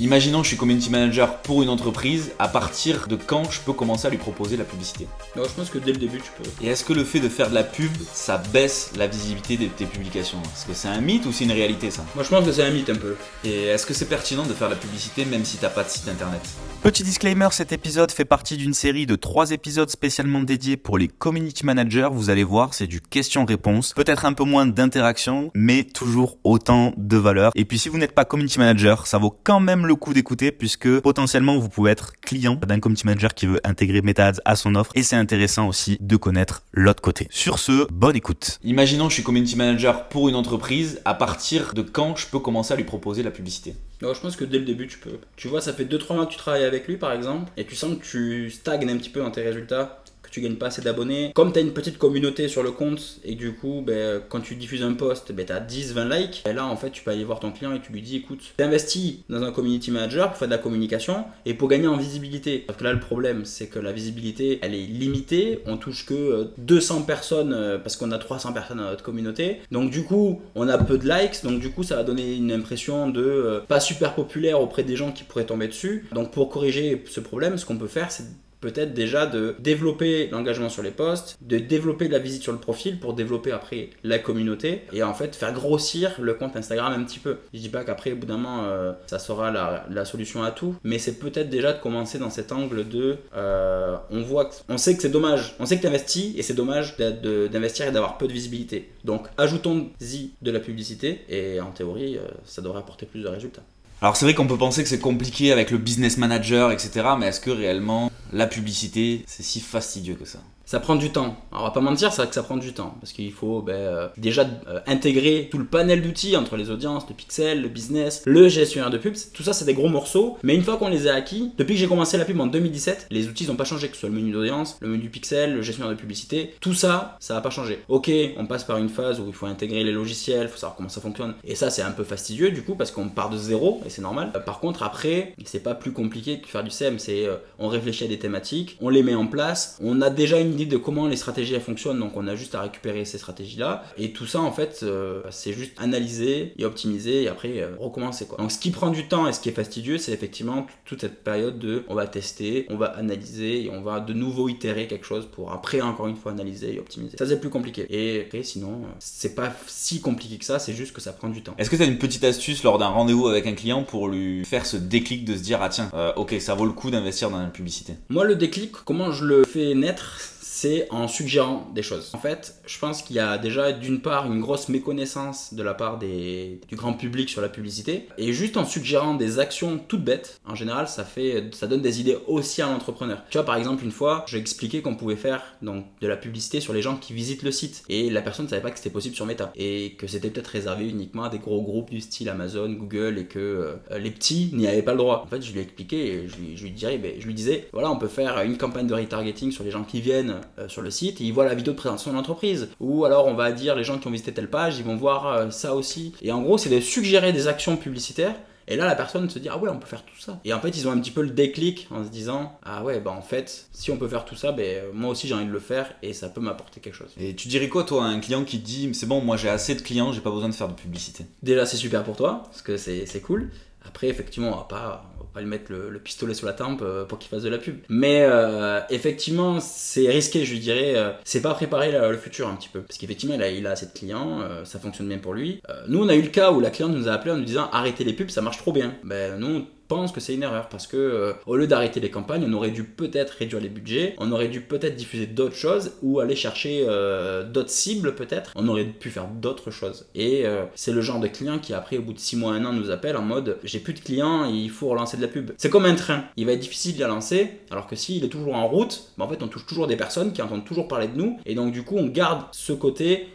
Imaginons que je suis community manager pour une entreprise, à partir de quand je peux commencer à lui proposer la publicité? Non, je pense que dès le début, tu peux. Et est-ce que le fait de faire de la pub, ça baisse la visibilité de tes publications? Est-ce que c'est un mythe ou c'est une réalité ça? Moi, je pense que c'est un mythe un peu. Et est-ce que c'est pertinent de faire de la publicité même si t'as pas de site internet? Petit disclaimer, cet épisode fait partie d'une série de trois épisodes spécialement dédiés pour les community managers. Vous allez voir, c'est du question-réponse. Peut-être un peu moins d'interaction, mais toujours autant de valeur. Et puis si vous n'êtes pas community manager, ça vaut quand même le coup d'écouter puisque potentiellement vous pouvez être client d'un community manager qui veut intégrer MetaAds à son offre et c'est intéressant aussi de connaître l'autre côté. Sur ce, bonne écoute. Imaginons que je suis community manager pour une entreprise, à partir de quand je peux commencer à lui proposer la publicité? Non, je pense que dès le début, tu peux. Tu vois, ça fait 2-3 mois que tu travailles avec lui, par exemple, et tu sens que tu stagnes un petit peu dans tes résultats tu gagnes pas assez d'abonnés. Comme tu as une petite communauté sur le compte et du coup, ben, quand tu diffuses un post, ben, tu as 10-20 likes, et là en fait tu peux aller voir ton client et tu lui dis écoute, tu investis dans un community manager pour faire de la communication et pour gagner en visibilité. Parce que là le problème c'est que la visibilité elle est limitée, on touche que 200 euh, personnes euh, parce qu'on a 300 personnes dans notre communauté. Donc du coup, on a peu de likes, donc du coup ça va donner une impression de euh, pas super populaire auprès des gens qui pourraient tomber dessus. Donc pour corriger ce problème, ce qu'on peut faire c'est peut-être déjà de développer l'engagement sur les posts, de développer la visite sur le profil pour développer après la communauté et en fait faire grossir le compte Instagram un petit peu. Je dis pas qu'après au bout d'un moment euh, ça sera la, solution à tout, mais c'est peut-être déjà de commencer dans cet angle de euh, on voit, on sait que c'est dommage, on sait que tu investis et c'est dommage d'investir et d'avoir peu de visibilité. Donc ajoutons-y de la publicité et en théorie euh, ça devrait apporter plus de résultats. Alors c'est vrai qu'on peut penser que c'est compliqué avec le business manager, etc. Mais est-ce que réellement la publicité, c'est si fastidieux que ça? Ça prend du temps. Alors, on va pas mentir, c'est vrai que ça prend du temps. Parce qu'il faut ben, euh, déjà euh, intégrer tout le panel d'outils entre les audiences, le pixel, le business, le gestionnaire de pub. Tout ça, c'est des gros morceaux. Mais une fois qu'on les a acquis, depuis que j'ai commencé la pub en 2017, les outils n'ont pas changé. Que ce soit le menu d'audience, le menu pixel, le gestionnaire de publicité, tout ça, ça va pas changer. Ok, on passe par une phase où il faut intégrer les logiciels, il faut savoir comment ça fonctionne. Et ça, c'est un peu fastidieux du coup, parce qu'on part de zéro, et c'est normal. Euh, par contre, après, c'est pas plus compliqué que faire du SEM. C'est on réfléchit à des thématiques, on les met en place, on a déjà une idée de comment les stratégies elles fonctionnent, donc on a juste à récupérer ces stratégies-là. Et tout ça, en fait, euh, c'est juste analyser et optimiser et après euh, recommencer. Quoi. Donc ce qui prend du temps et ce qui est fastidieux, c'est effectivement toute cette période de on va tester, on va analyser et on va de nouveau itérer quelque chose pour après encore une fois analyser et optimiser. Ça c'est plus compliqué. Et après, sinon, euh, c'est pas si compliqué que ça, c'est juste que ça prend du temps. Est-ce que tu as une petite astuce lors d'un rendez-vous avec un client pour lui faire ce déclic de se dire ah tiens, ok, ça vaut le coup d'investir dans la publicité? Moi, le déclic, comment je le fais naître c'est en suggérant des choses. En fait, je pense qu'il y a déjà d'une part une grosse méconnaissance de la part des, du grand public sur la publicité, et juste en suggérant des actions toutes bêtes, en général, ça fait, ça donne des idées aussi à l'entrepreneur. Tu vois, par exemple, une fois, j'ai expliqué qu'on pouvait faire donc de la publicité sur les gens qui visitent le site, et la personne ne savait pas que c'était possible sur Meta, et que c'était peut-être réservé uniquement à des gros groupes du style Amazon, Google, et que euh, les petits n'y avaient pas le droit. En fait, je lui ai expliqué, je lui, je lui, dirais, ben, je lui disais, voilà, on peut faire une campagne de retargeting sur les gens qui viennent euh, sur le site et ils voient la vidéo de présentation de l'entreprise. Ou alors on va dire les gens qui ont visité telle page, ils vont voir euh, ça aussi. Et en gros, c'est de suggérer des actions publicitaires et là, la personne se dit ah ouais, on peut faire tout ça. Et en fait, ils ont un petit peu le déclic en se disant ah ouais, bah en fait, si on peut faire tout ça, ben moi aussi j'ai envie de le faire et ça peut m'apporter quelque chose. Et tu dirais quoi toi à un client qui te dit c'est bon, moi j'ai assez de clients, j'ai pas besoin de faire de publicité? Déjà, c'est super pour toi parce que c'est cool. Après, effectivement, on va pas, pas lui mettre le, pistolet sur la tempe euh, pour qu'il fasse de la pub. Mais euh, effectivement, c'est risqué, je dirais. Euh, c'est pas préparer le futur un petit peu. Parce qu'effectivement, il a, a assez de ça fonctionne bien pour lui. nous, on a eu le cas où la cliente nous a appelé en nous disant arrêtez les pubs, ça marche trop bien. Ben, nous, pense que c'est une erreur parce que euh, au lieu d'arrêter les campagnes, on aurait dû peut-être réduire les budgets, on aurait dû peut-être diffuser d'autres choses ou aller chercher euh, d'autres cibles peut-être. On aurait pu faire d'autres choses. Et euh, c'est le genre de client qui après au bout de 6 mois, 1 an nous appelle en mode j'ai plus de clients, il faut relancer de la pub. C'est comme un train, il va être difficile de lancer alors que s'il est toujours en route, bah, en fait on touche toujours des personnes qui entendent toujours parler de nous et donc du coup on garde ce côté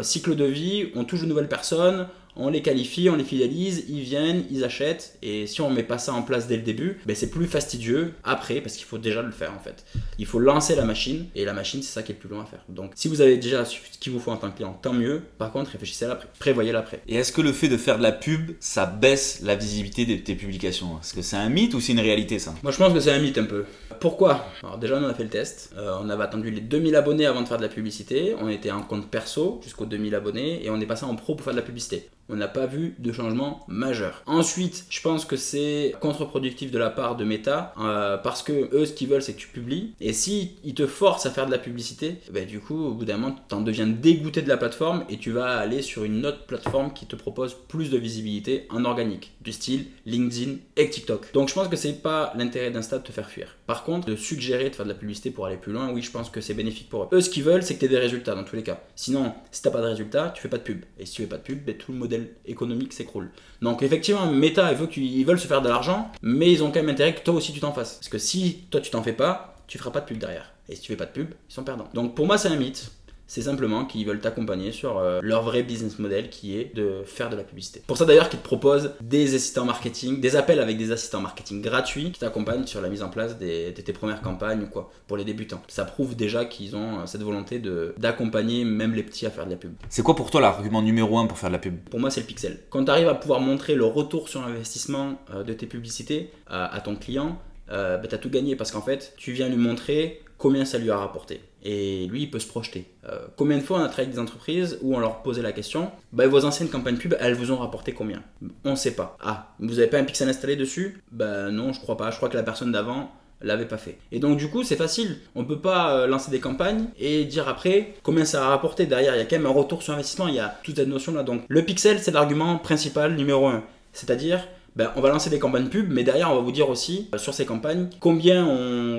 cycle de vie, on touche de nouvelles personnes, on les qualifie, on les fidélise, ils viennent, ils achètent, et si on met pas ça en place dès le début, ben c'est plus fastidieux après, parce qu'il faut déjà le faire en fait. Il faut lancer la machine, et la machine c'est ça qui est le plus long à faire. Donc si vous avez déjà ce qu'il vous faut en tant que client, tant mieux. Par contre, réfléchissez à l'après, prévoyez l'après. Et est-ce que le fait de faire de la pub, ça baisse la visibilité de tes publications? Est-ce que c'est un mythe ou c'est une réalité ça? Moi je pense que c'est un mythe un peu. Pourquoi? Alors déjà on a fait le test, euh, on avait attendu les 2000 abonnés avant de faire de la publicité, on était en compte perso jusqu'aux 2000 abonnés, et on est passé en pro pour faire de la publicité. On n'a pas vu de changement majeur. Ensuite, je pense que c'est contre-productif de la part de Meta euh, parce que eux, ce qu'ils veulent, c'est que tu publies. Et si ils te forcent à faire de la publicité, bah, du coup, au bout d'un moment, tu en deviens dégoûté de la plateforme et tu vas aller sur une autre plateforme qui te propose plus de visibilité en organique, du style LinkedIn et TikTok. Donc je pense que c'est pas l'intérêt d'Insta de te faire fuir. Par contre, de suggérer de faire de la publicité pour aller plus loin, oui, je pense que c'est bénéfique pour eux. Eux, ce qu'ils veulent, c'est que tu aies des résultats dans tous les cas. Sinon, si t'as pas de résultats, tu fais pas de pub. Et si tu fais pas de pub, ben, tout le modèle économique s'écroule. Donc effectivement, Meta, veulent, ils veulent se faire de l'argent, mais ils ont quand même intérêt que toi aussi tu t'en fasses. Parce que si toi tu t'en fais pas, tu feras pas de pub derrière. Et si tu fais pas de pub, ils sont perdants. Donc pour moi, c'est un mythe. C'est simplement qu'ils veulent t'accompagner sur euh, leur vrai business model qui est de faire de la publicité. Pour ça d'ailleurs qu'ils te proposent des assistants marketing, des appels avec des assistants marketing gratuits qui t'accompagnent sur la mise en place de tes premières campagnes ou quoi, pour les débutants. Ça prouve déjà qu'ils ont euh, cette volonté d'accompagner même les petits à faire de la pub. C'est quoi pour toi l'argument numéro un pour faire de la pub? Pour moi c'est le pixel. Quand tu arrives à pouvoir montrer le retour sur investissement euh, de tes publicités à, ton client, bah, tu as tout gagné parce qu'en fait tu viens lui montrer combien ça lui a rapporté. Et lui, il peut se projeter. Euh, combien de fois on a travaillé avec des entreprises où on leur posait la question bah, vos anciennes campagnes pub, elles vous ont rapporté combien? On ne sait pas. Ah, vous n'avez pas un pixel installé dessus? Bah non, je crois pas. Je crois que la personne d'avant l'avait pas fait. Et donc du coup, c'est facile. On peut pas euh, lancer des campagnes et dire après combien ça a rapporté. Derrière, il y a quand même un retour sur investissement. Il y a toute cette notion là. Donc le pixel, c'est l'argument principal numéro un. C'est-à-dire ben, on va lancer des campagnes pub, mais derrière, on va vous dire aussi euh, sur ces campagnes combien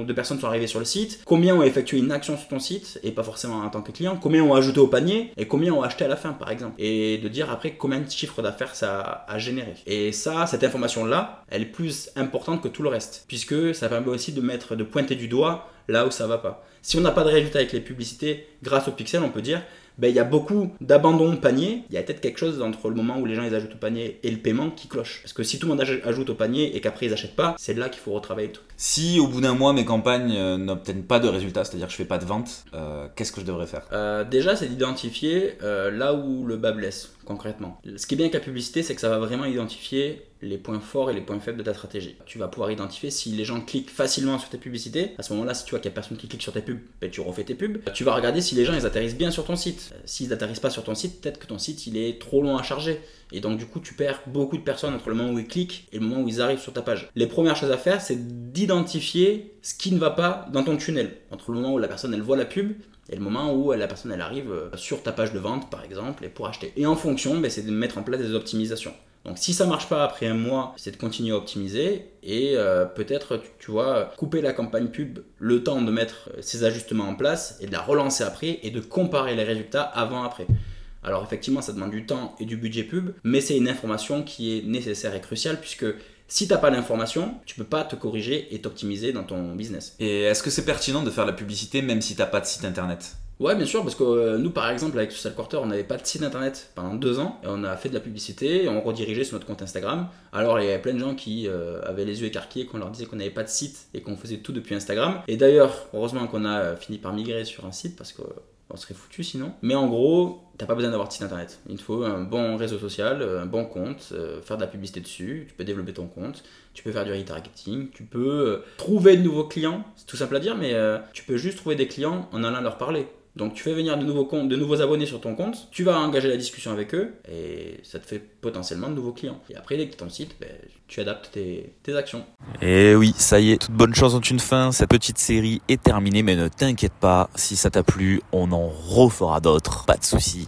de personnes sont arrivées sur le site, combien ont effectué une action sur ton site, et pas forcément en tant que client, combien ont ajouté au panier, et combien ont acheté à la fin, par exemple. Et de dire après combien de chiffres d'affaires ça a généré. Et ça, cette information-là, elle est plus importante que tout le reste, puisque ça permet aussi de mettre, de pointer du doigt là où ça va pas. Si on n'a pas de résultat avec les publicités, grâce au pixel, on peut dire ben, il y a beaucoup d'abandon de panier. Il y a peut-être quelque chose entre le moment où les gens ils ajoutent au panier et le paiement qui cloche. Parce que si tout le monde ajoute au panier et qu'après ils n'achètent pas, c'est là qu'il faut retravailler tout. Si au bout d'un mois mes campagnes euh, n'obtiennent pas de résultats, c'est-à-dire que je fais pas de vente, euh, qu'est-ce que je devrais faire? Euh, Déjà, c'est d'identifier là où le bas blesse concrètement. Ce qui est bien avec la publicité, c'est que ça va vraiment identifier les points forts et les points faibles de ta stratégie. Tu vas pouvoir identifier si les gens cliquent facilement sur tes publicités. À ce moment-là, si tu vois qu'il n'y a personne qui clique sur tes pubs, ben, tu refais tes pubs. Tu vas regarder si les gens ils atterrissent bien sur ton site. S'ils n'atterrissent pas sur ton site, peut-être que ton site il est trop long à charger. Et donc du coup, tu perds beaucoup de personnes entre le moment où ils cliquent et le moment où ils arrivent sur ta page. Les premières choses à faire, c'est d'identifier ce qui ne va pas dans ton tunnel. Entre le moment où la personne elle voit la pub et le moment où la personne elle arrive euh, sur ta page de vente par exemple et pour acheter. Et en fonction, ben, c'est de mettre en place des optimisations. Donc si ça marche pas après un mois, c'est de continuer à optimiser et euh, peut-être tu, vois couper la campagne pub le temps de mettre euh, ces ajustements en place et de la relancer après et de comparer les résultats avant après. Alors effectivement, ça demande du temps et du budget pub, mais c'est une information qui est nécessaire et cruciale puisque si t'as pas l'information, tu peux pas te corriger et t'optimiser dans ton business. Et est-ce que c'est pertinent de faire la publicité même si t'as pas de site internet? Ouais, bien sûr, parce que euh, nous, par exemple, avec Social Quarter, on n'avait pas de site internet pendant deux ans, et on a fait de la publicité, et on redirigeait sur notre compte Instagram. Alors, il y avait plein de gens qui euh, avaient les yeux écarquillés, qu'on leur disait qu'on n'avait pas de site et qu'on faisait tout depuis Instagram. Et d'ailleurs, heureusement qu'on a euh, fini par migrer sur un site, parce que on serait foutu sinon. Mais en gros, t'as pas besoin d'avoir de site internet. Il te faut un bon réseau social, un bon compte, euh, faire de la publicité dessus, tu peux développer ton compte, tu peux faire du retargeting, tu peux euh, trouver de nouveaux clients, c'est tout simple à dire, mais euh, tu peux juste trouver des clients en allant leur parler. Donc tu fais venir de nouveaux, comptes, de nouveaux abonnés sur ton compte, tu vas engager la discussion avec eux et ça te fait potentiellement de nouveaux clients. Et après, dès que tu ton site, ben, tu adaptes tes, actions. Et oui, ça y est, toute bonne chose ont une fin. Cette petite série est terminée, mais ne t'inquiète pas, si ça t'a plu, on en refera d'autres. Pas de soucis.